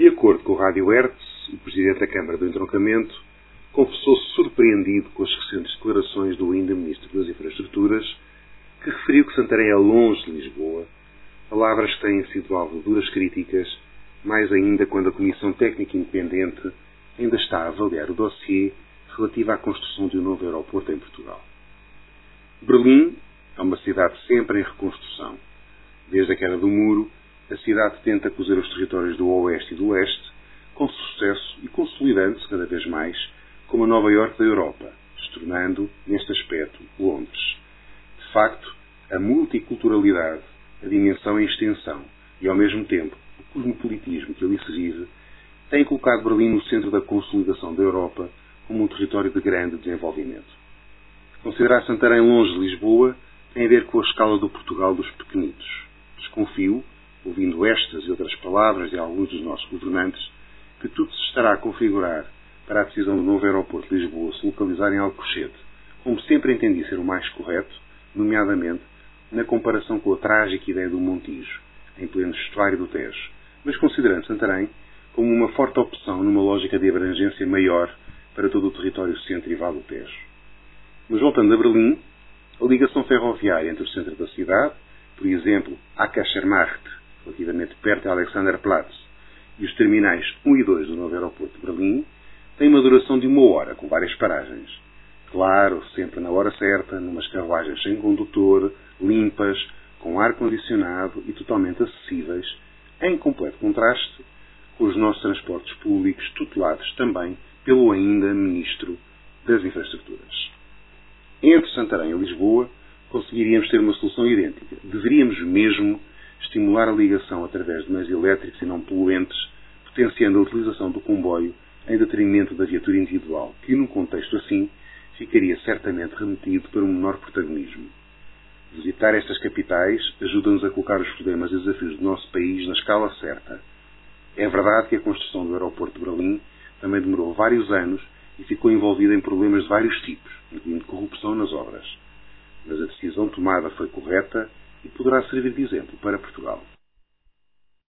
De acordo com o Rádio Hertz, o Presidente da Câmara do Entroncamento confessou-se surpreendido com as recentes declarações do ainda Ministro das Infraestruturas, que referiu que Santarém é longe de Lisboa, palavras que têm sido alvo de duras críticas, mais ainda quando a Comissão Técnica Independente ainda está a avaliar o dossiê relativo à construção de um novo aeroporto em Portugal. Berlim é uma cidade sempre em reconstrução. Desde a queda do muro, cidade tenta cozer os territórios do Oeste e do Leste, com sucesso e consolidando-se cada vez mais como a Nova Iorque da Europa, se tornando, neste aspecto, Londres. De facto, a multiculturalidade, a dimensão em extensão e, ao mesmo tempo, o cosmopolitismo que ali se vive, têm colocado Berlim no centro da consolidação da Europa como um território de grande desenvolvimento. Considerar Santarém longe de Lisboa tem a ver com a escala do Portugal dos pequenitos. Desconfio, ouvindo estas e outras palavras de alguns dos nossos governantes, que tudo se estará a configurar para a decisão do novo aeroporto de Lisboa se localizar em Alcochete, como sempre entendi ser o mais correto, nomeadamente na comparação com a trágica ideia do Montijo, em pleno estuário do Tejo, mas considerando Santarém como uma forte opção numa lógica de abrangência maior para todo o território centro e vale do Tejo. Mas voltando a Berlim, a ligação ferroviária entre o centro da cidade, por exemplo, Ackermarkt, relativamente perto de Alexanderplatz, e os terminais 1 e 2 do novo aeroporto de Berlim, tem uma duração de uma hora, com várias paragens. Claro, sempre na hora certa, numas carruagens sem condutor, limpas, com ar-condicionado e totalmente acessíveis, em completo contraste com os nossos transportes públicos tutelados também pelo ainda Ministro das Infraestruturas. Entre Santarém e Lisboa, conseguiríamos ter uma solução idêntica. Deveríamos mesmo estimular a ligação através de meios elétricos e não poluentes, potenciando a utilização do comboio em detrimento da viatura individual, que, num contexto assim, ficaria certamente remetido para um menor protagonismo. Visitar estas capitais ajuda-nos a colocar os problemas e desafios do nosso país na escala certa. É verdade que a construção do aeroporto de Berlim também demorou vários anos e ficou envolvida em problemas de vários tipos, incluindo corrupção nas obras. Mas a decisão tomada foi correta e poderá servir de exemplo para Portugal.